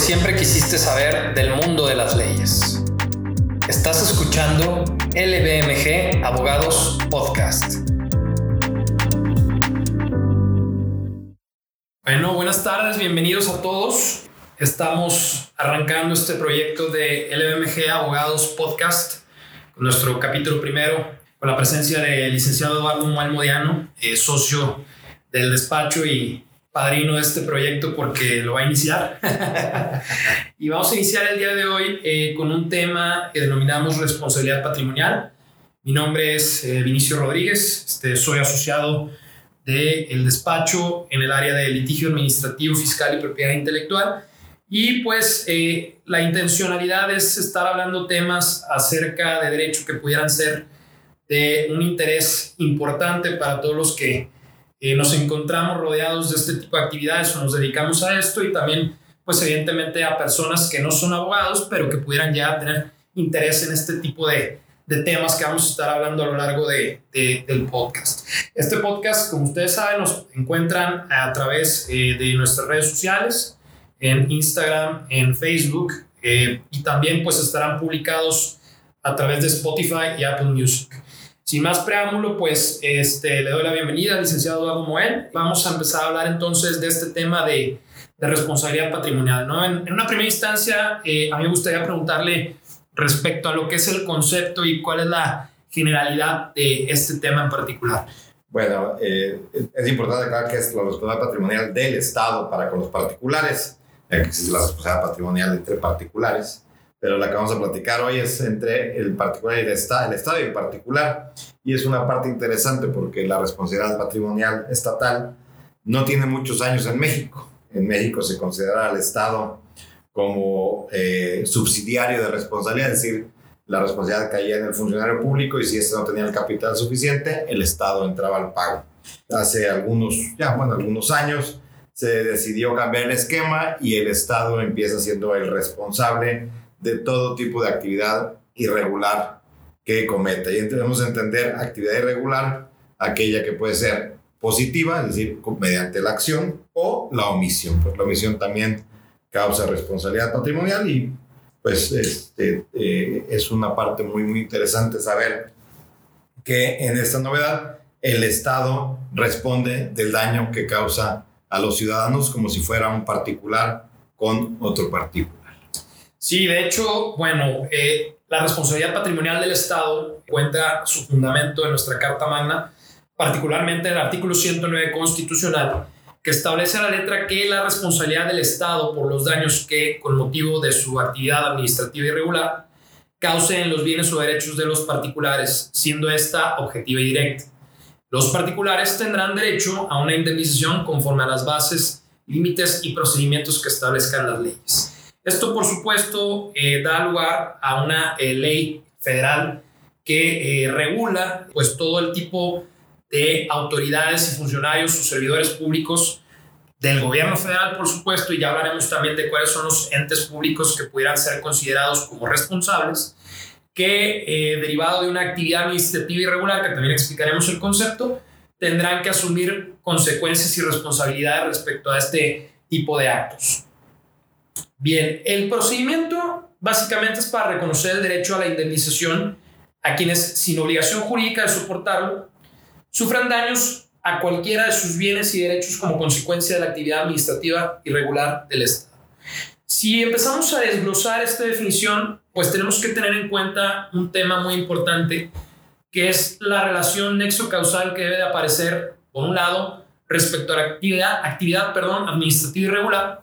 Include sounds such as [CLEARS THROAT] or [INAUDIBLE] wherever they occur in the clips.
siempre quisiste saber del mundo de las leyes. Estás escuchando LBMG Abogados Podcast. Bueno, buenas tardes, bienvenidos a todos. Estamos arrancando este proyecto de LBMG Abogados Podcast con nuestro capítulo primero, con la presencia del licenciado Eduardo Malmodiano, eh, socio del despacho y padrino de este proyecto porque lo va a iniciar. [LAUGHS] y vamos a iniciar el día de hoy eh, con un tema que denominamos responsabilidad patrimonial. Mi nombre es eh, Vinicio Rodríguez, este, soy asociado del el despacho en el área de litigio administrativo, fiscal y propiedad intelectual. Y pues eh, la intencionalidad es estar hablando temas acerca de derecho que pudieran ser de un interés importante para todos los que eh, nos encontramos rodeados de este tipo de actividades o nos dedicamos a esto y también, pues evidentemente a personas que no son abogados, pero que pudieran ya tener interés en este tipo de, de temas que vamos a estar hablando a lo largo de, del podcast. Este podcast, como ustedes saben, nos encuentran a través eh, de nuestras redes sociales, en Instagram, en Facebook, eh, y también pues estarán publicados a través de Spotify y Apple Music. Sin más preámbulo, pues este, le doy la bienvenida al licenciado Eduardo Moel. Vamos a empezar a hablar entonces de este tema de, de responsabilidad patrimonial. ¿no? En, una primera instancia, eh, a mí me gustaría preguntarle respecto a lo que es el concepto y cuál es la generalidad de este tema en particular. Bueno, eh, es importante aclarar que es la responsabilidad patrimonial del Estado para con los particulares, que existe la responsabilidad patrimonial entre particulares pero la que vamos a platicar hoy es entre el particular y el Estado, el Estado y el particular. Y es una parte interesante porque la responsabilidad patrimonial estatal no tiene muchos años en México. En México se considera al Estado como eh, subsidiario de responsabilidad, es decir, la responsabilidad caía en el funcionario público y si este no tenía el capital suficiente, el Estado entraba al pago. Hace algunos, ya, bueno, algunos años se decidió cambiar el esquema y el Estado empieza siendo el responsable de todo tipo de actividad irregular que cometa. Y debemos entender actividad irregular, aquella que puede ser positiva, es decir, mediante la acción, o la omisión. Pues la omisión también causa responsabilidad patrimonial y pues este, eh, es una parte muy, muy interesante saber que en esta novedad el Estado responde del daño que causa a los ciudadanos como si fuera un particular con otro particular. Sí, de hecho, bueno, eh, la responsabilidad patrimonial del Estado cuenta su fundamento en nuestra Carta Magna, particularmente en el artículo 109 constitucional, que establece a la letra que la responsabilidad del Estado por los daños que, con motivo de su actividad administrativa irregular, causen los bienes o derechos de los particulares, siendo esta objetiva y directa. Los particulares tendrán derecho a una indemnización conforme a las bases, límites y procedimientos que establezcan las leyes. Esto, por supuesto, eh, da lugar a una eh, ley federal que eh, regula pues, todo el tipo de autoridades y funcionarios o servidores públicos del gobierno federal, por supuesto, y ya hablaremos también de cuáles son los entes públicos que pudieran ser considerados como responsables, que derivado de una actividad administrativa irregular, que también explicaremos el concepto, tendrán que asumir consecuencias y responsabilidades respecto a este tipo de actos. Bien, el procedimiento básicamente es para reconocer el derecho a la indemnización a quienes, sin obligación jurídica de soportarlo, sufran daños a cualquiera de sus bienes y derechos como consecuencia de la actividad administrativa irregular del Estado. Si empezamos a desglosar esta definición, pues tenemos que tener en cuenta un tema muy importante, que es la relación nexo-causal que debe de aparecer, por un lado, respecto a la actividad, actividad perdón, administrativa irregular,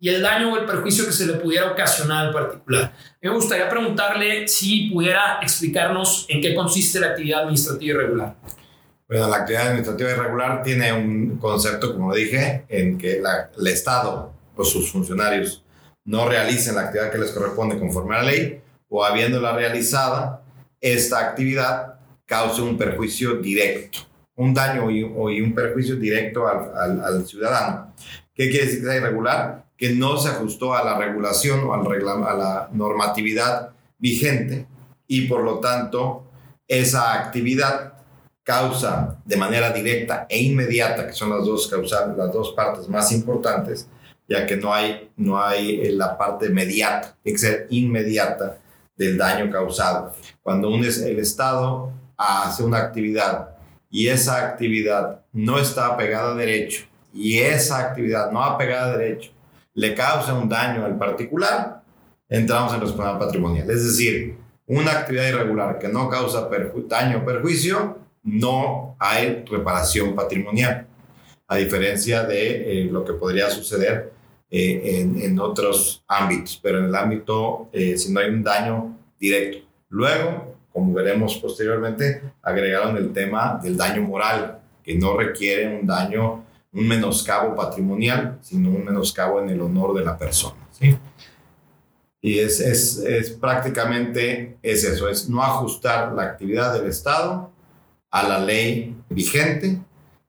y el daño o el perjuicio que se le pudiera ocasionar al particular. Me gustaría preguntarle si pudiera explicarnos en qué consiste la actividad administrativa irregular. Bueno, la actividad administrativa irregular tiene un concepto, como dije, en que el Estado o sus funcionarios no realicen la actividad que les corresponde conforme a la ley o habiéndola realizada, esta actividad cause un perjuicio directo, un daño y, un perjuicio directo al, al, al ciudadano. ¿Qué quiere decir que sea irregular? Que no se ajustó a la regulación o a la normatividad vigente y por lo tanto esa actividad causa de manera directa e inmediata, que son las dos, causales, las dos partes más importantes, ya que no hay, no hay eh, la parte inmediata, tiene que ser inmediata del daño causado. Cuando un, el Estado hace una actividad y esa actividad no está apegada a derecho y esa actividad no apegada a derecho le causa un daño al particular, entramos en responsabilidad patrimonial. Es decir, una actividad irregular que no causa daño o perjuicio, no hay reparación patrimonial, a diferencia de eh, lo que podría suceder eh, en, otros ámbitos, pero en el ámbito, eh, si no hay un daño directo. Luego, como veremos posteriormente, agregaron el tema del daño moral, que no requiere un daño un menoscabo patrimonial, sino un menoscabo en el honor de la persona. ¿sí? Y es, es, es, prácticamente es eso, es no ajustar la actividad del Estado a la ley vigente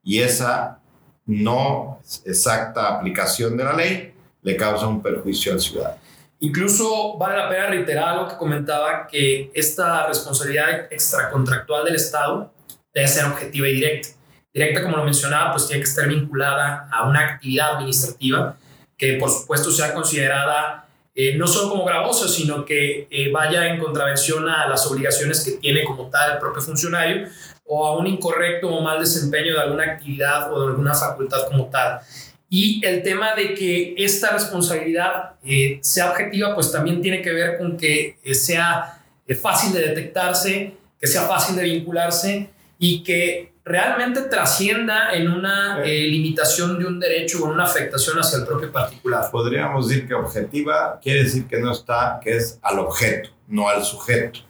y esa no exacta aplicación de la ley le causa un perjuicio al ciudadano. Incluso vale la pena reiterar lo que comentaba, que esta responsabilidad extracontractual del Estado debe ser objetiva y directa directa, como lo mencionaba, pues tiene que estar vinculada a una actividad administrativa que por supuesto sea considerada eh, no solo como gravosa, sino que eh, vaya en contravención a las obligaciones que tiene como tal el propio funcionario o a un incorrecto o mal desempeño de alguna actividad o de alguna facultad como tal. Y el tema de que esta responsabilidad eh, sea objetiva, pues también tiene que ver con que sea fácil de detectarse, que sea fácil de vincularse y que realmente trascienda en una eh, limitación de un derecho o en una afectación hacia el propio particular. Podríamos decir que objetiva quiere decir que no está, que es al objeto, no al sujeto.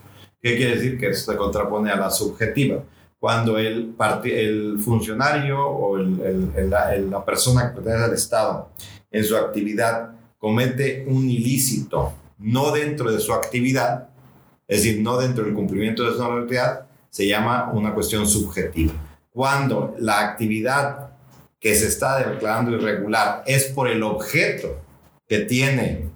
¿Qué quiere decir? Que se contrapone a la subjetiva. Cuando el, el funcionario o el, la persona que pertenece al Estado en su actividad comete un ilícito no dentro de su actividad, es decir, no dentro del cumplimiento de su normalidad, se llama una cuestión subjetiva. Cuando la actividad que se está declarando irregular es por el objeto que tiene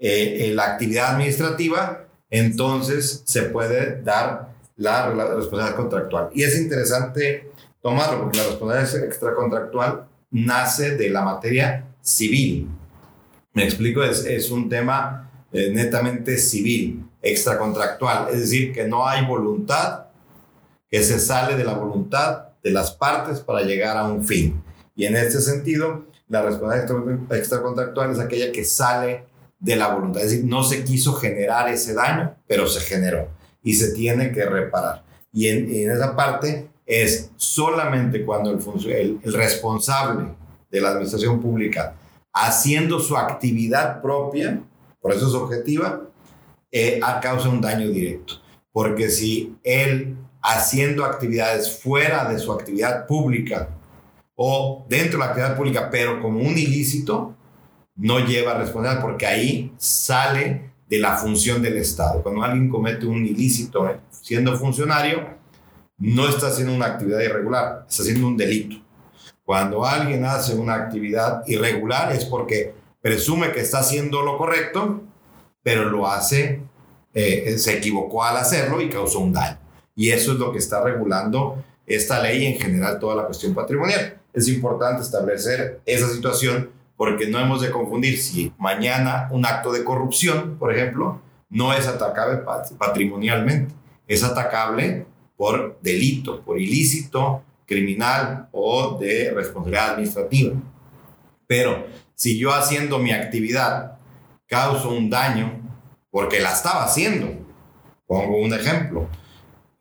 eh, eh, la actividad administrativa, entonces se puede dar la, responsabilidad contractual. Y es interesante tomarlo porque la responsabilidad extracontractual nace de la materia civil. Me explico, es, es un tema eh, netamente civil, extracontractual, es decir, que no hay voluntad que se sale de la voluntad de las partes para llegar a un fin. Y en este sentido, la responsabilidad extracontractual es aquella que sale de la voluntad. Es decir, no se quiso generar ese daño, pero se generó y se tiene que reparar. Y en, esa parte es solamente cuando el, el, responsable de la administración pública, haciendo su actividad propia, por eso es objetiva, eh, causa un daño directo. Porque si él haciendo actividades fuera de su actividad pública o dentro de la actividad pública, pero como un ilícito, no lleva responsabilidad porque ahí sale de la función del Estado. Cuando alguien comete un ilícito eh, siendo funcionario, no está haciendo una actividad irregular, está haciendo un delito. Cuando alguien hace una actividad irregular es porque presume que está haciendo lo correcto, pero lo hace, eh, se equivocó al hacerlo y causó un daño. Y eso es lo que está regulando esta ley y en general toda la cuestión patrimonial. Es importante establecer esa situación porque no hemos de confundir si mañana un acto de corrupción, por ejemplo, no es atacable patrimonialmente, es atacable por delito, por ilícito criminal o de responsabilidad administrativa. Pero si yo haciendo mi actividad causo un daño porque la estaba haciendo, pongo un ejemplo,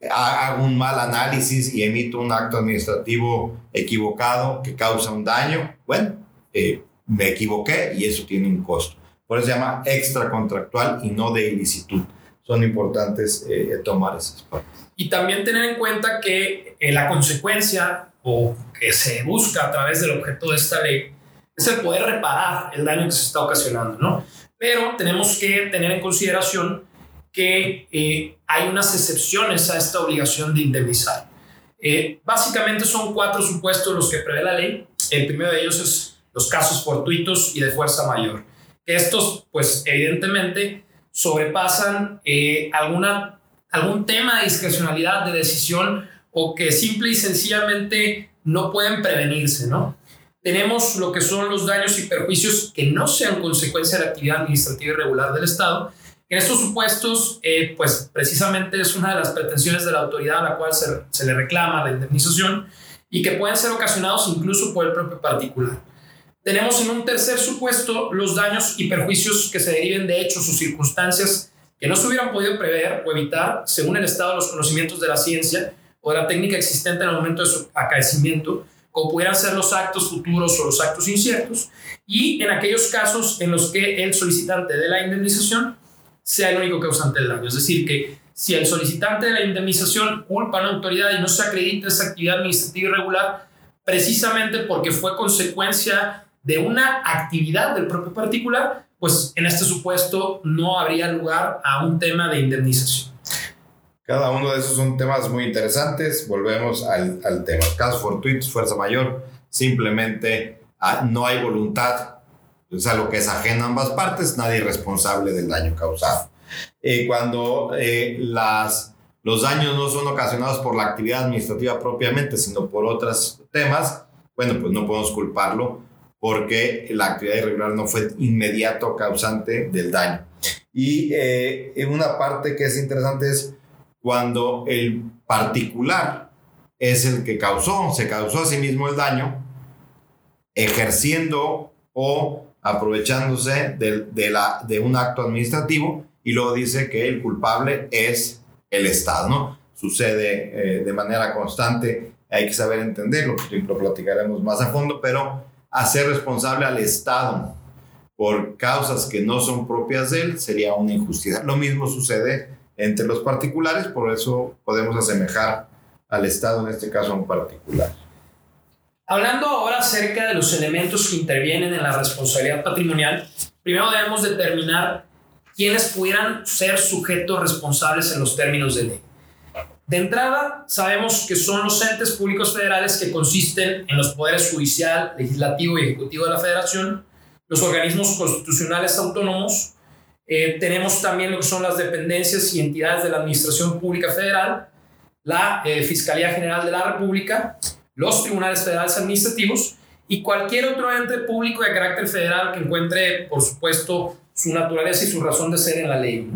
hago un mal análisis y emito un acto administrativo equivocado que causa un daño, bueno, eh, me equivoqué y eso tiene un costo. Por eso se llama extracontractual y no de ilicitud. Son importantes eh, tomar esas partes. Y también tener en cuenta que eh, la consecuencia o que se busca a través del objeto de esta ley es el poder reparar el daño que se está ocasionando, ¿no? Pero tenemos que tener en consideración que eh, hay unas excepciones a esta obligación de indemnizar. Eh, básicamente son cuatro supuestos los que prevé la ley. El primero de ellos es los casos fortuitos y de fuerza mayor. Estos, pues evidentemente, sobrepasan eh, alguna, algún tema de discrecionalidad de decisión o que simple y sencillamente no pueden prevenirse, ¿no? tenemos lo que son los daños y perjuicios que no sean consecuencia de la actividad administrativa irregular del Estado. En estos supuestos, eh, pues precisamente es una de las pretensiones de la autoridad a la cual se, se le reclama la indemnización y que pueden ser ocasionados incluso por el propio particular. Tenemos en un tercer supuesto los daños y perjuicios que se deriven de hechos o circunstancias que no se hubieran podido prever o evitar según el estado de los conocimientos de la ciencia o de la técnica existente en el momento de su acaecimiento, como pudieran ser los actos futuros o los actos inciertos, y en aquellos casos en los que el solicitante de la indemnización sea el único causante del daño. Es decir, que si el solicitante de la indemnización culpa a una autoridad y no se acredita esa actividad administrativa irregular, precisamente porque fue consecuencia de una actividad del propio particular, pues en este supuesto no habría lugar a un tema de indemnización. Cada uno de esos son temas muy interesantes. Volvemos al, tema. Caso fortuitos, fuerza mayor, simplemente ah, no hay voluntad, o sea, lo que es ajeno a ambas partes, nadie es responsable del daño causado. Eh, cuando eh, las, los daños no son ocasionados por la actividad administrativa propiamente, sino por otros temas, bueno, pues no podemos culparlo porque la actividad irregular no fue inmediato causante del daño. Y eh, una parte que es interesante es cuando el particular es el que causó, se causó a sí mismo el daño, ejerciendo o aprovechándose de, de, la, de un acto administrativo y luego dice que el culpable es el Estado, ¿no? Sucede eh, de manera constante, hay que saber entenderlo, lo platicaremos más a fondo, pero hacer responsable al Estado por causas que no son propias de él sería una injusticia. Lo mismo sucede entre los particulares, por eso podemos asemejar al Estado, en este caso a un particular. Hablando ahora acerca de los elementos que intervienen en la responsabilidad patrimonial, primero debemos determinar quiénes pudieran ser sujetos responsables en los términos de ley. De entrada, sabemos que son los entes públicos federales que consisten en los poderes judicial, legislativo y ejecutivo de la federación, los organismos constitucionales autónomos, eh, tenemos también lo que son las dependencias y entidades de la Administración Pública Federal, la eh, Fiscalía General de la República, los tribunales federales administrativos y cualquier otro ente público de carácter federal que encuentre, por supuesto, su naturaleza y su razón de ser en la ley.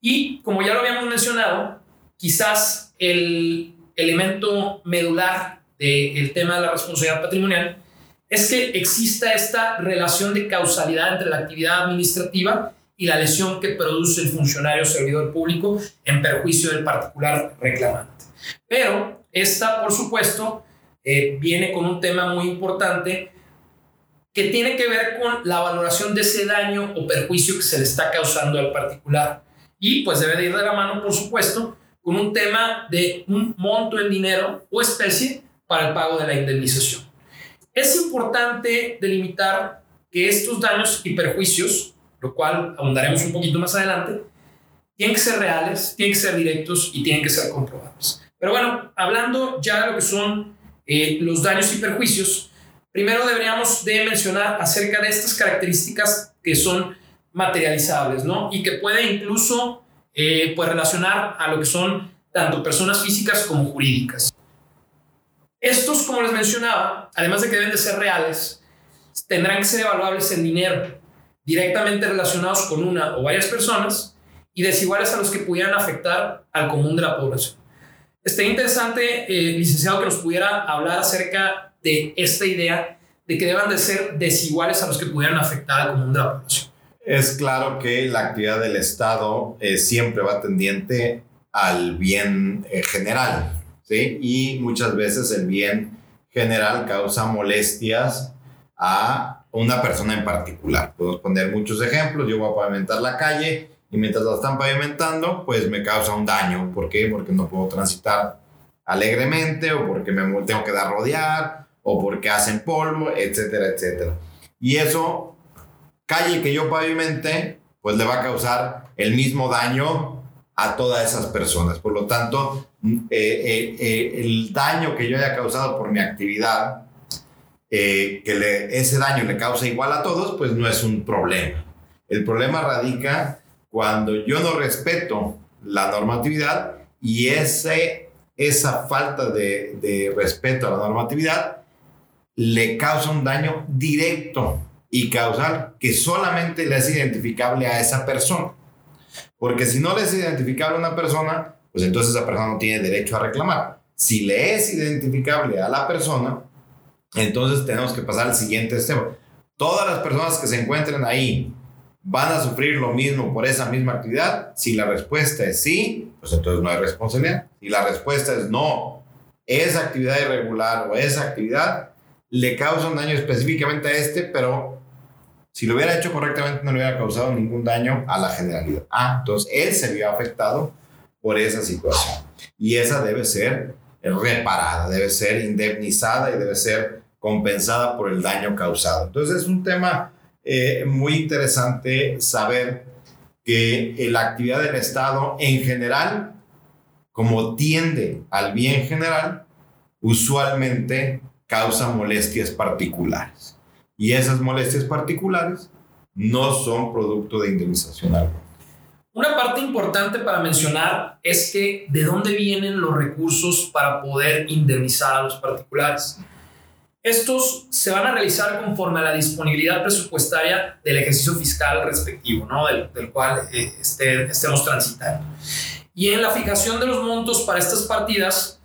Y como ya lo habíamos mencionado, quizás el elemento medular del tema de la responsabilidad patrimonial es que exista esta relación de causalidad entre la actividad administrativa y la lesión que produce el funcionario servidor público en perjuicio del particular reclamante. Pero esta, por supuesto, eh, viene con un tema muy importante que tiene que ver con la valoración de ese daño o perjuicio que se le está causando al particular. Y pues debe de ir de la mano, por supuesto, con un tema de un monto en dinero o especie para el pago de la indemnización. Es importante delimitar que estos daños y perjuicios, lo cual abundaremos un poquito más adelante, tienen que ser reales, tienen que ser directos y tienen que ser comprobables. Pero bueno, hablando ya de lo que son eh, los daños y perjuicios, primero deberíamos de mencionar acerca de estas características que son materializables, ¿no? Y que puede incluso eh, pues relacionar a lo que son tanto personas físicas como jurídicas. Estos, como les mencionaba, además de que deben de ser reales, tendrán que ser evaluables en dinero, directamente relacionados con una o varias personas y desiguales a los que pudieran afectar al común de la población. Estaría interesante, eh, licenciado, que nos pudiera hablar acerca de esta idea de que deban de ser desiguales a los que pudieran afectar al común de la población. Es claro que la actividad del Estado eh, siempre va tendiente al bien eh, general, ¿sí? Y muchas veces el bien general causa molestias a una persona en particular. Podemos poner muchos ejemplos. Yo voy a pavimentar la calle y mientras la están pavimentando, pues me causa un daño. ¿Por qué? Porque no puedo transitar alegremente o porque me tengo que dar rodear o porque hacen polvo, etcétera, etcétera. Y eso calle que yo pavimente, pues le va a causar el mismo daño a todas esas personas. Por lo tanto, eh, eh, eh, el daño que yo haya causado por mi actividad, que ese daño le causa igual a todos, pues no es un problema. El problema radica cuando yo no respeto la normatividad y ese, esa falta de, de respeto a la normatividad le causa un daño directo y causal que solamente le es identificable a esa persona. Porque si no le es identificable a una persona, pues entonces esa persona no tiene derecho a reclamar. Si le es identificable a la persona, entonces tenemos que pasar al siguiente step. Todas las personas que se encuentren ahí van a sufrir lo mismo por esa misma actividad. Si la respuesta es sí, pues entonces no hay responsabilidad. Si la respuesta es no, esa actividad irregular o esa actividad le causa un daño específicamente a este, pero si lo hubiera hecho correctamente no le hubiera causado ningún daño a la generalidad. Ah, entonces él se vio afectado por esa situación. Y esa debe ser reparada, debe ser indemnizada y debe ser compensada por el daño causado. Entonces es un tema eh, muy interesante saber que la actividad del Estado en general, como tiende al bien general, usualmente causa molestias particulares. Y esas molestias particulares no son producto de indemnización alguna. Una parte importante para mencionar es que de dónde vienen los recursos para poder indemnizar a los particulares. Estos se van a realizar conforme a la disponibilidad presupuestaria del ejercicio fiscal respectivo, ¿no? del, cual eh, este, estemos transitando. Y en la fijación de los montos para estas partidas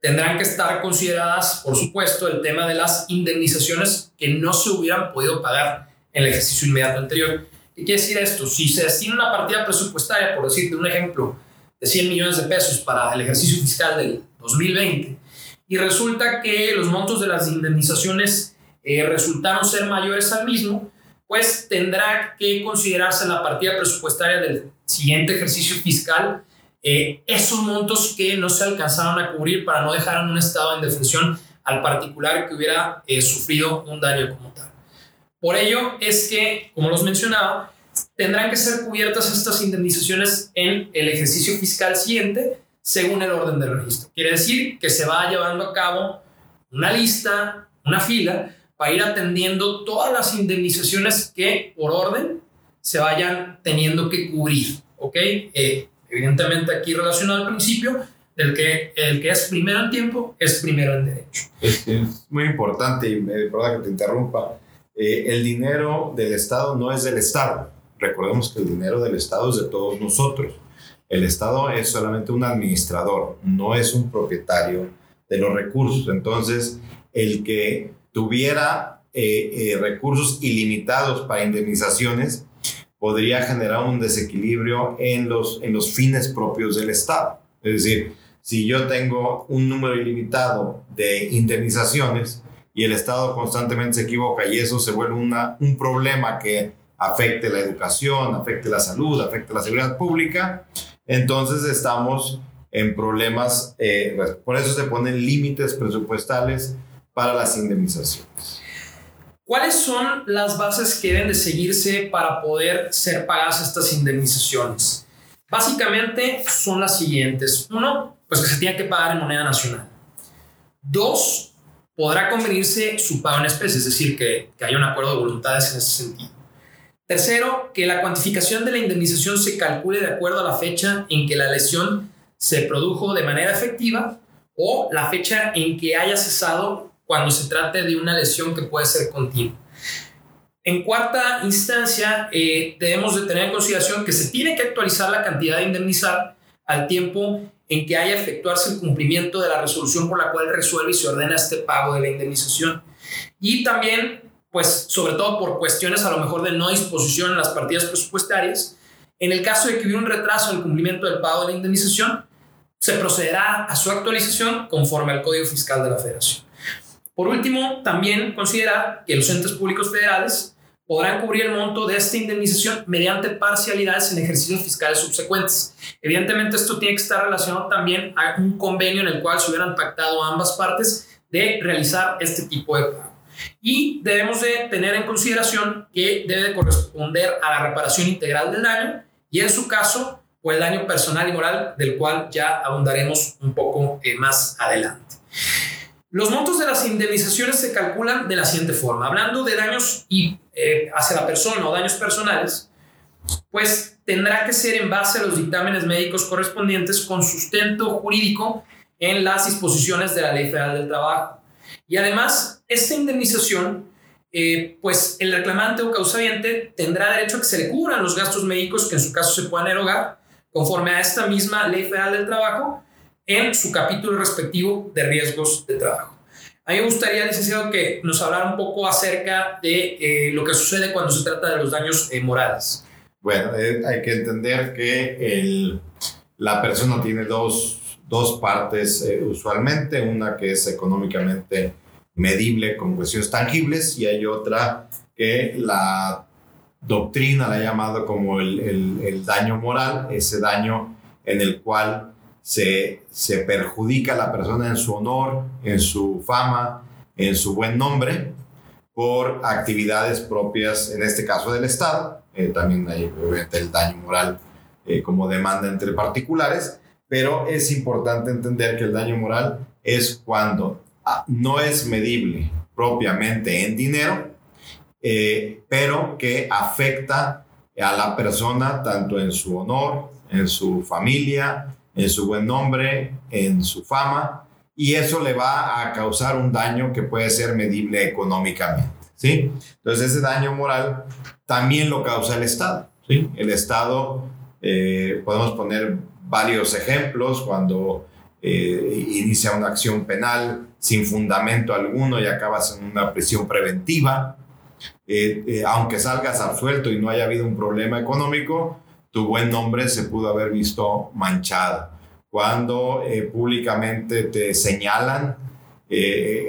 tendrán que estar consideradas, por supuesto, el tema de las indemnizaciones que no se hubieran podido pagar en el ejercicio inmediato anterior. ¿Qué quiere decir esto? Si se destina una partida presupuestaria, por decirte un ejemplo, de 100 millones de pesos para el ejercicio fiscal del 2020, y resulta que los montos de las indemnizaciones eh, resultaron ser mayores al mismo, pues tendrá que considerarse en la partida presupuestaria del siguiente ejercicio fiscal eh, esos montos que no se alcanzaron a cubrir para no dejar en un estado de indefensión al particular que hubiera eh, sufrido un daño como tal. Por ello es que, como los mencionaba, tendrán que ser cubiertas estas indemnizaciones en el ejercicio fiscal siguiente según el orden del registro. Quiere decir que se va llevando a cabo una lista, una fila, para ir atendiendo todas las indemnizaciones que por orden se vayan teniendo que cubrir. ¿Ok? Eh, evidentemente aquí relacionado al principio, del que el que es primero en tiempo es primero en derecho. Es, muy importante, y me perdona que te interrumpa, eh, el dinero del Estado no es del Estado. Recordemos que el dinero del Estado es de todos nosotros. El Estado es solamente un administrador, no es un propietario de los recursos. Entonces, el que tuviera eh, eh, recursos ilimitados para indemnizaciones podría generar un desequilibrio en los, en los fines propios del Estado. Es decir, si yo tengo un número ilimitado de indemnizaciones y el Estado constantemente se equivoca y eso se vuelve una, un problema que afecte la educación, afecte la salud, afecte la seguridad pública, entonces estamos en problemas, eh, pues, por eso se ponen límites presupuestales para las indemnizaciones. ¿Cuáles son las bases que deben de seguirse para poder ser pagadas estas indemnizaciones? Básicamente son las siguientes. Uno, pues que se tiene que pagar en moneda nacional. Dos, podrá convenirse su pago en especie, es decir, que, que haya un acuerdo de voluntades en ese sentido. Tercero, que la cuantificación de la indemnización se calcule de acuerdo a la fecha en que la lesión se produjo de manera efectiva o la fecha en que haya cesado cuando se trate de una lesión que puede ser continua. En cuarta instancia, eh, debemos de tener en consideración que se tiene que actualizar la cantidad de indemnizar al tiempo en que haya efectuarse el cumplimiento de la resolución por la cual resuelve y se ordena este pago de la indemnización. Y también pues sobre todo por cuestiones a lo mejor de no disposición en las partidas presupuestarias. En el caso de que hubiera un retraso en el cumplimiento del pago de la indemnización, se procederá a su actualización conforme al Código Fiscal de la Federación. Por último, también considerar que los entes públicos federales podrán cubrir el monto de esta indemnización mediante parcialidades en ejercicios fiscales subsecuentes. Evidentemente, esto tiene que estar relacionado también a un convenio en el cual se hubieran pactado ambas partes de realizar este tipo de pago. Y debemos de tener en consideración que debe de corresponder a la reparación integral del daño y en su caso, o el daño personal y moral, del cual ya abundaremos un poco eh, más adelante. Los montos de las indemnizaciones se calculan de la siguiente forma. Hablando de daños y, eh, hacia la persona o daños personales, pues tendrá que ser en base a los dictámenes médicos correspondientes con sustento jurídico en las disposiciones de la Ley Federal del Trabajo Y además, esta indemnización, eh, pues el reclamante o causaviente tendrá derecho a que se le cubran los gastos médicos que en su caso se puedan erogar conforme a esta misma Ley Federal del Trabajo en su capítulo respectivo de riesgos de trabajo. A mí me gustaría, licenciado, que nos hablara un poco acerca de eh, lo que sucede cuando se trata de los daños eh, morales. Bueno, hay que entender que el, la persona tiene dos, dos partes usualmente, una que es económicamente medible con cuestiones tangibles y hay otra que la doctrina la ha llamado como el, el, daño moral, ese daño en el cual se, se perjudica a la persona en su honor, en su fama, en su buen nombre, por actividades propias, en este caso del Estado. Eh, también hay obviamente el daño moral eh, como demanda entre particulares, pero es importante entender que el daño moral es cuando no es medible propiamente en dinero, eh, pero que afecta a la persona tanto en su honor, en su familia, en su buen nombre, en su fama, y eso le va a causar un daño que puede ser medible económicamente. ¿sí? Entonces ese daño moral también lo causa el Estado. ¿sí? El Estado, eh, podemos poner varios ejemplos, cuando eh, inicia una acción penal sin fundamento alguno y acabas en una prisión preventiva. Eh, eh, aunque salgas absuelto y no haya habido un problema económico, tu buen nombre se pudo haber visto manchado. Cuando públicamente te señalan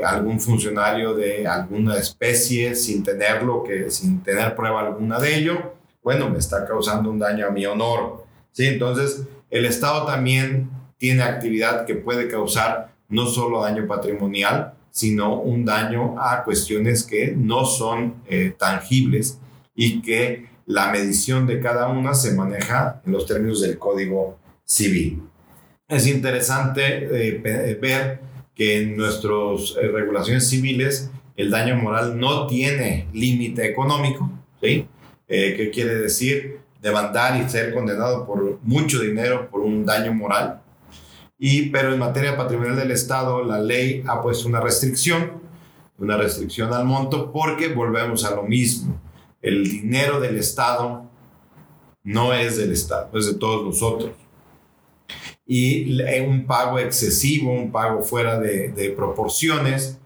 algún funcionario de alguna especie sin tenerlo, que, sin tener prueba alguna de ello, bueno, me está causando un daño a mi honor. ¿sí? Entonces, el Estado también tiene actividad que puede causar no solo daño patrimonial, sino un daño a cuestiones que no son eh, tangibles y que la medición de cada una se maneja en los términos del Código Civil. Es interesante eh, eh, ver que en nuestras regulaciones civiles el daño moral no tiene límite económico, ¿sí? ¿Qué quiere decir? Demandar y ser condenado por mucho dinero por un daño moral y, pero en materia patrimonial del Estado, la ley ha puesto una restricción, una restricción al monto, porque volvemos a lo mismo. El dinero del Estado no es del Estado, es de todos nosotros. Y un pago excesivo, un pago fuera de, de proporciones,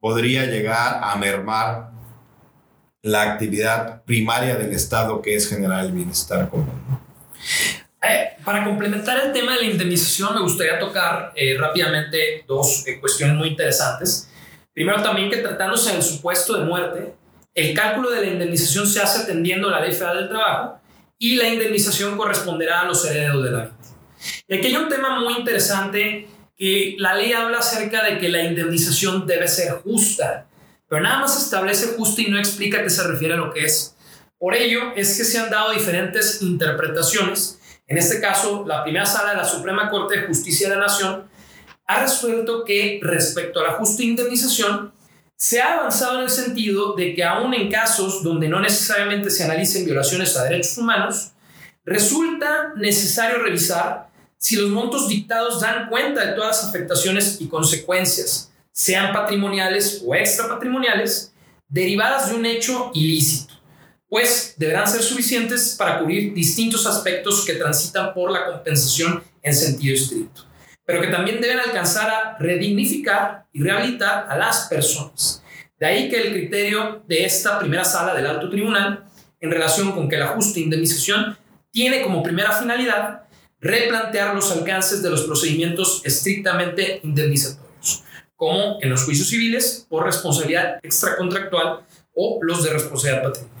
podría llegar a mermar la actividad primaria del Estado, que es generar el bienestar común. Para complementar el tema de la indemnización, me gustaría tocar eh, rápidamente dos eh, cuestiones muy interesantes. Primero, también que tratándose del supuesto de muerte, el cálculo de la indemnización se hace atendiendo a la Ley Federal del Trabajo y la indemnización corresponderá a los herederos de la víctima. Y aquí hay un tema muy interesante que la ley habla acerca de que la indemnización debe ser justa, pero nada más establece justa y no explica a qué se refiere a lo que es. Por ello es que se han dado diferentes interpretaciones en este caso, la primera sala de la Suprema Corte de Justicia de la Nación ha resuelto que respecto a la justa indemnización, se ha avanzado en el sentido de que aún en casos donde no necesariamente se analicen violaciones a derechos humanos, resulta necesario revisar si los montos dictados dan cuenta de todas las afectaciones y consecuencias, sean patrimoniales o extrapatrimoniales, derivadas de un hecho ilícito pues deberán ser suficientes para cubrir distintos aspectos que transitan por la compensación en sentido estricto, pero que también deben alcanzar a redignificar y rehabilitar a las personas. De ahí que el criterio de esta primera sala del alto tribunal, en relación con que la justa indemnización tiene como primera finalidad replantear los alcances de los procedimientos estrictamente indemnizatorios, como en los juicios civiles por responsabilidad extracontractual o los de responsabilidad patrimonial.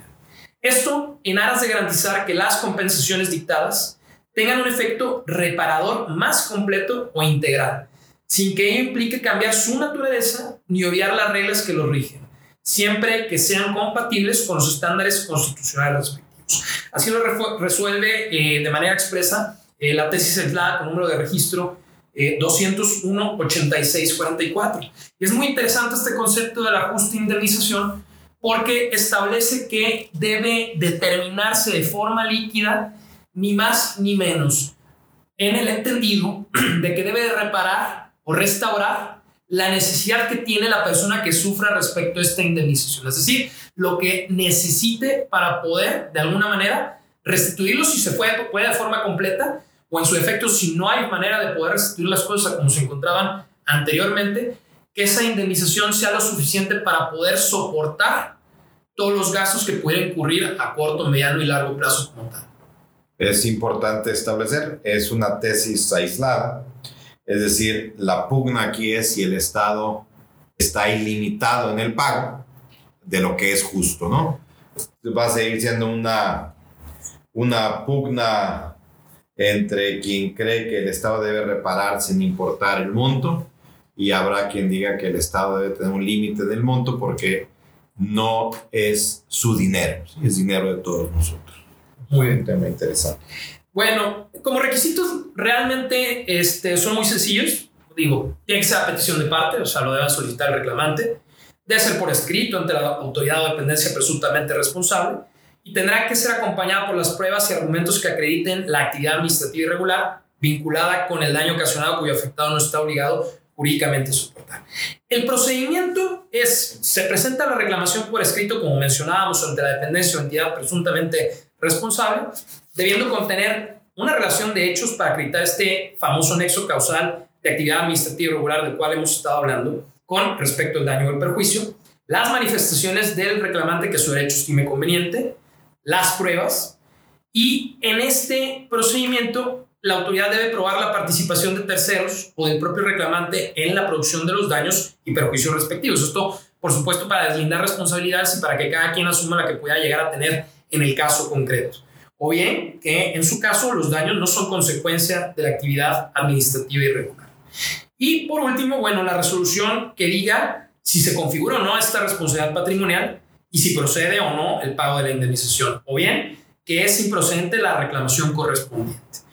Esto en aras de garantizar que las compensaciones dictadas tengan un efecto reparador más completo o integral, sin que ello implique cambiar su naturaleza ni obviar las reglas que lo rigen, siempre que sean compatibles con los estándares constitucionales respectivos. Así lo resuelve eh, de manera expresa eh, la tesis aislada con número de registro eh, 201-8644. Y es muy interesante este concepto de la justa indemnización porque establece que debe determinarse de forma líquida, ni más ni menos, en el entendido [CLEARS THROAT] de que debe reparar o restaurar la necesidad que tiene la persona que sufra respecto a esta indemnización. Es decir, lo que necesite para poder, de alguna manera, restituirlo si se puede, puede de forma completa o en su efecto, si no hay manera de poder restituir las cosas como se encontraban anteriormente, que esa indemnización sea lo suficiente para poder soportar todos los gastos que pueden incurrir a corto, mediano y largo plazo como tal. Es importante establecer, es una tesis aislada, es decir, la pugna aquí es si el Estado está ilimitado en el pago de lo que es justo, ¿no? Va a seguir siendo una, una pugna entre quien cree que el Estado debe reparar sin importar el monto y habrá quien diga que el Estado debe tener un límite del monto porque no es su dinero, es dinero de todos nosotros. Muy bien. tema interesante. Bueno, como requisitos realmente este, son muy sencillos. Digo, tiene que ser a petición de parte, o sea, lo debe solicitar el reclamante. Debe ser por escrito ante la autoridad o dependencia presuntamente responsable y tendrá que ser acompañada por las pruebas y argumentos que acrediten la actividad administrativa irregular vinculada con el daño ocasionado cuyo afectado no está obligado jurídicamente soportar. El procedimiento es, se presenta la reclamación por escrito, como mencionábamos, ante la dependencia o entidad presuntamente responsable, debiendo contener una relación de hechos para acreditar este famoso nexo causal de actividad administrativa irregular del cual hemos estado hablando con respecto al daño o el perjuicio, las manifestaciones del reclamante que su derecho estime conveniente, las pruebas y en este procedimiento la autoridad debe probar la participación de terceros o del propio reclamante en la producción de los daños y perjuicios respectivos. Esto, por supuesto, para deslindar responsabilidades y para que cada quien asuma la que pueda llegar a tener en el caso concreto. O bien que en su caso los daños no son consecuencia de la actividad administrativa irregular. Y por último, bueno, la resolución que diga si se configura o no esta responsabilidad patrimonial y si procede o no el pago de la indemnización. O bien que es improcedente la reclamación correspondiente.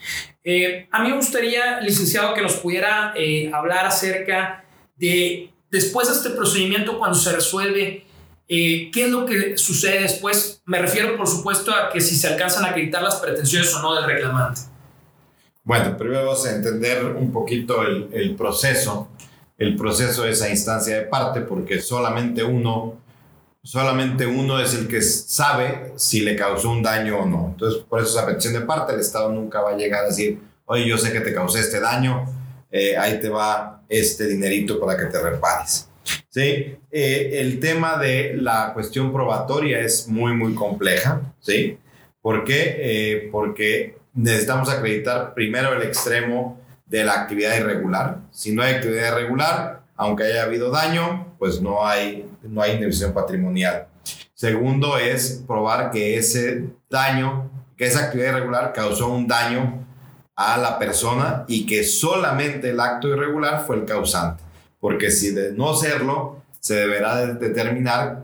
Eh, a mí me gustaría, licenciado, que nos pudiera eh, hablar acerca de, después de este procedimiento, cuando se resuelve eh, ¿Qué es lo que sucede después? Me refiero, por supuesto, a que si se alcanzan a acreditar las pretensiones o no del reclamante. Bueno, primero vamos a entender un poquito el, proceso. El proceso es a instancia de parte porque solamente uno, solamente uno es el que sabe si le causó un daño o no. Entonces, por eso esa petición de parte, el Estado nunca va a llegar a decir, oye, yo sé que te causé este daño, eh, ahí te va este dinerito para que te repares. ¿sí? Eh, el tema de la cuestión probatoria es muy, muy compleja, ¿sí? ¿Por qué? Eh, porque necesitamos acreditar primero el extremo de la actividad irregular. Si no hay actividad irregular, aunque haya habido daño, pues no hay, no hay indemnización patrimonial. Segundo es probar que ese daño, que esa actividad irregular causó un daño a la persona y que solamente el acto irregular fue el causante porque si de no serlo, se deberá determinar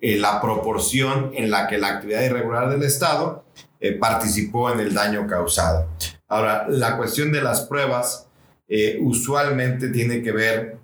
eh, la proporción en la que la actividad irregular del Estado eh, participó en el daño causado. Ahora, la cuestión de las pruebas eh, usualmente tiene que ver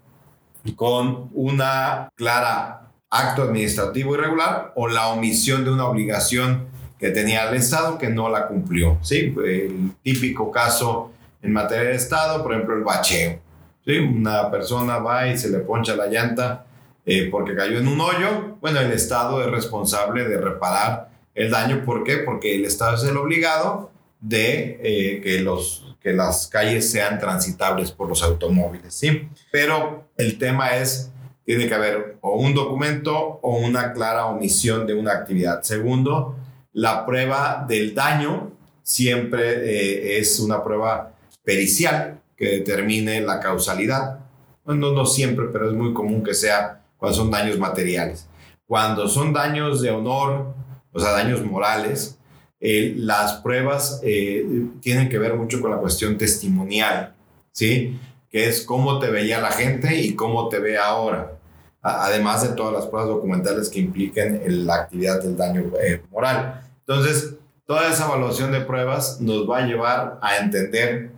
con una clara acto administrativo irregular o la omisión de una obligación que tenía el Estado que no la cumplió. ¿sí? El típico caso en materia de Estado, por ejemplo, el bacheo. ¿sí? Una persona va y se le poncha la llanta eh, porque cayó en un hoyo. Bueno, el Estado es responsable de reparar el daño. ¿Por qué? Porque el Estado es el obligado de eh, que, los, que las calles sean transitables por los automóviles. ¿sí? Pero el tema es, tiene que haber o un documento o una clara omisión de una actividad. Segundo, la prueba del daño siempre eh, es una prueba pericial que determine la causalidad. Bueno, no siempre, pero es muy común que sea cuando son daños materiales. Cuando son daños de honor, o sea, daños morales, eh, las pruebas eh, tienen que ver mucho con la cuestión testimonial, ¿sí? Que es cómo te veía la gente y cómo te ve ahora. además de todas las pruebas documentales que impliquen la actividad del daño eh, moral. Entonces, toda esa evaluación de pruebas nos va a llevar a entender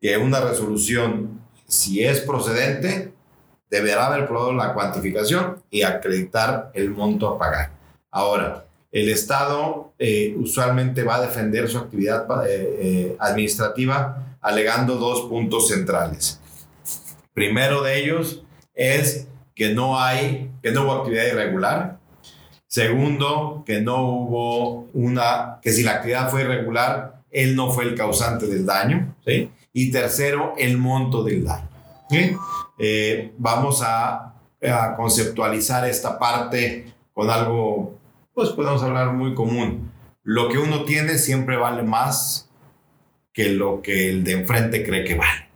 que una resolución, si es procedente, deberá haber probado la cuantificación y acreditar el monto a pagar. Ahora, el Estado eh, usualmente va a defender su actividad eh, eh, administrativa alegando dos puntos centrales. Primero de ellos es que no hay, que no hubo actividad irregular. Segundo, que no hubo una, que si la actividad fue irregular, él no fue el causante del daño. ¿sí? Y tercero, el monto del daño. Vamos a, conceptualizar esta parte con algo, pues podemos hablar muy común. Lo que uno tiene siempre vale más que lo que el de enfrente cree que vale.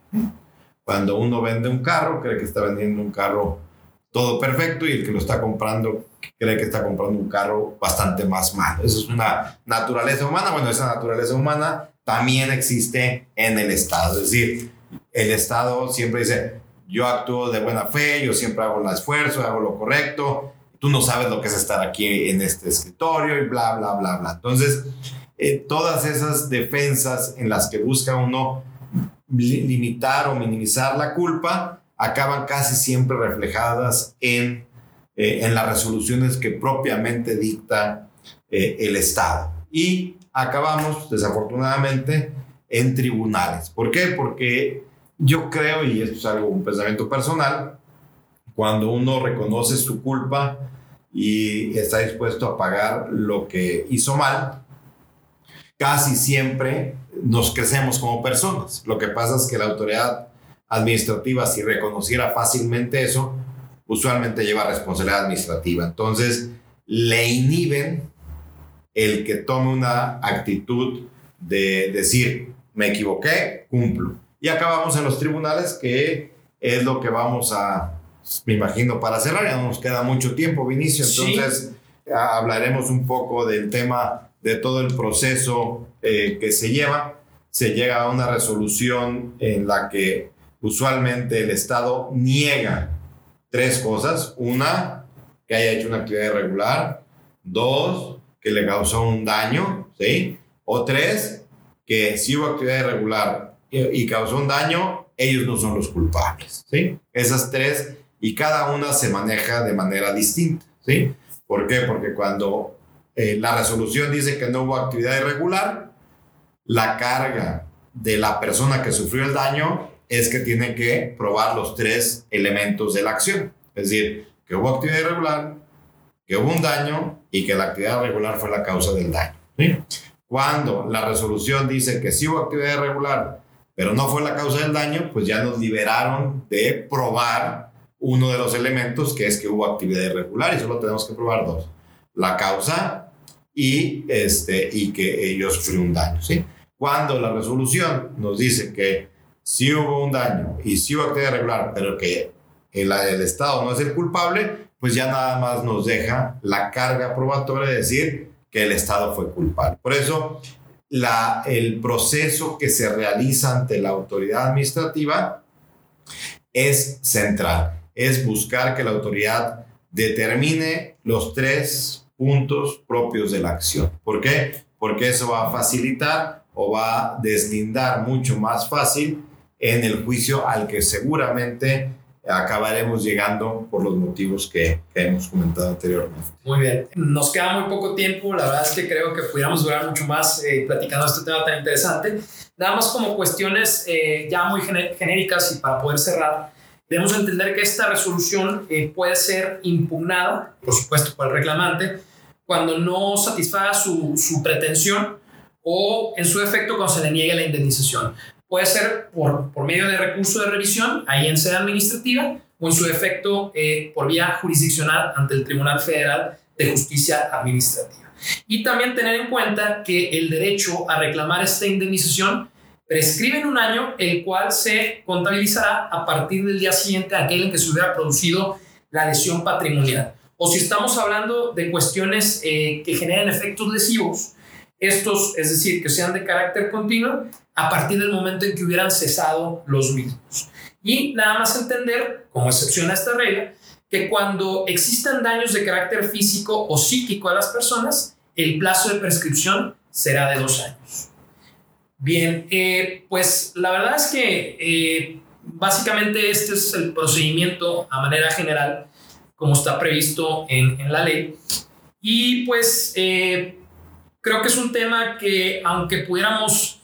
Cuando uno vende un carro, cree que está vendiendo un carro todo perfecto y el que lo está comprando cree que está comprando un carro bastante más malo. Eso es una naturaleza humana. Bueno, esa naturaleza humana también existe en el Estado. Es decir, el Estado siempre dice, yo actúo de buena fe, yo siempre hago el esfuerzo, hago lo correcto, tú no sabes lo que es estar aquí en este escritorio y bla, bla, bla, bla. Entonces, eh, todas esas defensas en las que busca uno limitar o minimizar la culpa acaban casi siempre reflejadas en, eh, en las resoluciones que propiamente dicta eh, el Estado. Y acabamos, desafortunadamente, en tribunales. ¿Por qué? Porque yo creo, y esto es algo, un pensamiento personal, cuando uno reconoce su culpa y está dispuesto a pagar lo que hizo mal, casi siempre nos crecemos como personas. Lo que pasa es que la autoridad administrativa, si reconociera fácilmente eso, usualmente lleva responsabilidad administrativa. Entonces, le inhiben el que tome una actitud de decir, me equivoqué, cumplo. Y acabamos en los tribunales, que es lo que vamos a, me imagino, para cerrar. Ya no nos queda mucho tiempo, Vinicio. Entonces, hablaremos un poco del tema de todo el proceso eh, que se lleva, se llega a una resolución en la que usualmente el Estado niega tres cosas. Una, que haya hecho una actividad irregular. Dos, que le causó un daño, ¿sí? O tres, que si hubo actividad irregular y, y causó un daño, ellos no son los culpables, ¿sí? Esas tres, y cada una se maneja de manera distinta, ¿sí? ¿Por qué? Porque cuando eh, la resolución dice que no hubo actividad irregular. La carga de la persona que sufrió el daño es que tiene que probar los tres elementos de la acción. Es decir, que hubo actividad irregular, que hubo un daño y que la actividad irregular fue la causa del daño. Cuando la resolución dice que sí hubo actividad irregular, pero no fue la causa del daño, pues ya nos liberaron de probar uno de los elementos que es que hubo actividad irregular y solo tenemos que probar dos. La causa y, este, y que ellos sufrieron un daño. ¿sí? Cuando la resolución nos dice que sí hubo un daño y sí hubo actividad irregular, pero que el, el Estado no es el culpable, pues ya nada más nos deja la carga probatoria de decir que el Estado fue culpable. Por eso, la, el proceso que se realiza ante la autoridad administrativa es central, es buscar que la autoridad determine los tres puntos propios de la acción. ¿Por qué? Porque eso va a facilitar o va a deslindar mucho más fácil en el juicio al que seguramente acabaremos llegando por los motivos que, hemos comentado anteriormente. Muy bien, nos queda muy poco tiempo, la verdad es que creo que pudiéramos durar mucho más eh, platicando este tema tan interesante. Nada más como cuestiones eh, ya muy genéricas y para poder cerrar, debemos entender que esta resolución eh, puede ser impugnada, por supuesto, por el reclamante, cuando no satisfaga su, su pretensión o en su efecto cuando se le niegue la indemnización. Puede ser por, por medio de recurso de revisión, ahí en sede administrativa, o en su efecto eh, por vía jurisdiccional ante el Tribunal Federal de Justicia Administrativa. Y también tener en cuenta que el derecho a reclamar esta indemnización prescribe en un año, el cual se contabilizará a partir del día siguiente aquel en que se hubiera producido la lesión patrimonial o si estamos hablando de cuestiones eh, que generan efectos lesivos, estos, es decir, que sean de carácter continuo, a partir del momento en que hubieran cesado los mismos. Y nada más entender, como excepción a esta regla, que cuando existan daños de carácter físico o psíquico a las personas, el plazo de prescripción será de dos años. Bien, eh, pues la verdad es que eh, básicamente este es el procedimiento a manera general como está previsto en, en la ley. Y pues eh, creo que es un tema que aunque pudiéramos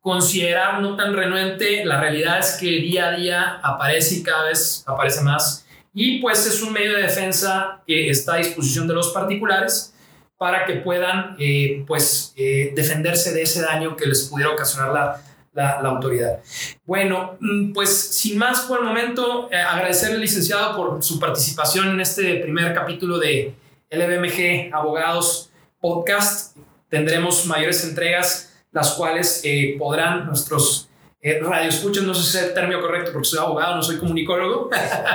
considerar no tan renuente, la realidad es que día a día aparece y cada vez aparece más y pues es un medio de defensa que está a disposición de los particulares para que puedan eh, pues eh, defenderse de ese daño que les pudiera ocasionar la, la, autoridad. Bueno, mm, pues sin más por el momento, eh, agradecerle licenciado por su participación en este primer capítulo de LBMG Abogados Podcast. Tendremos mayores entregas, las cuales podrán nuestros eh, radio escuchen, no sé si es el término correcto porque soy abogado, no soy comunicólogo,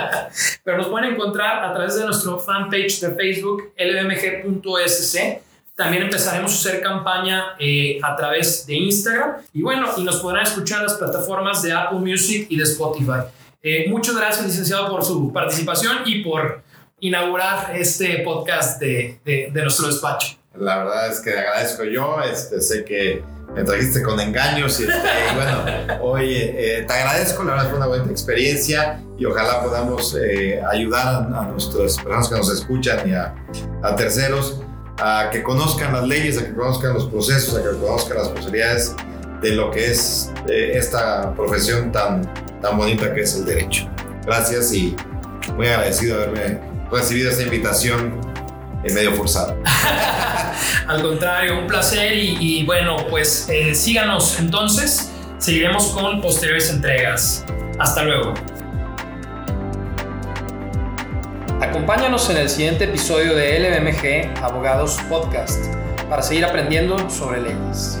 [LAUGHS] pero nos pueden encontrar a través de nuestro fanpage de Facebook, lbmg.sc. También empezaremos a hacer campaña eh, a través de Instagram y bueno, y nos podrán escuchar las plataformas de Apple Music y de Spotify. Eh, muchas gracias, licenciado, por su participación y por inaugurar este podcast de, de, de nuestro despacho. La verdad es que agradezco yo, este, sé que me trajiste con engaños y, este, bueno, hoy eh, te agradezco, la verdad fue una buena experiencia y ojalá podamos eh, ayudar a, nuestras personas que nos escuchan y a, terceros a que conozcan las leyes, a que conozcan los procesos, a que conozcan las posibilidades de lo que es eh, esta profesión tan, tan bonita que es el derecho. Gracias y muy agradecido de haberme recibido esta invitación medio forzado. [LAUGHS] Al contrario, un placer y, bueno, pues eh, síganos entonces, seguiremos con posteriores entregas. Hasta luego. Acompáñanos en el siguiente episodio de LBMG Abogados Podcast para seguir aprendiendo sobre leyes.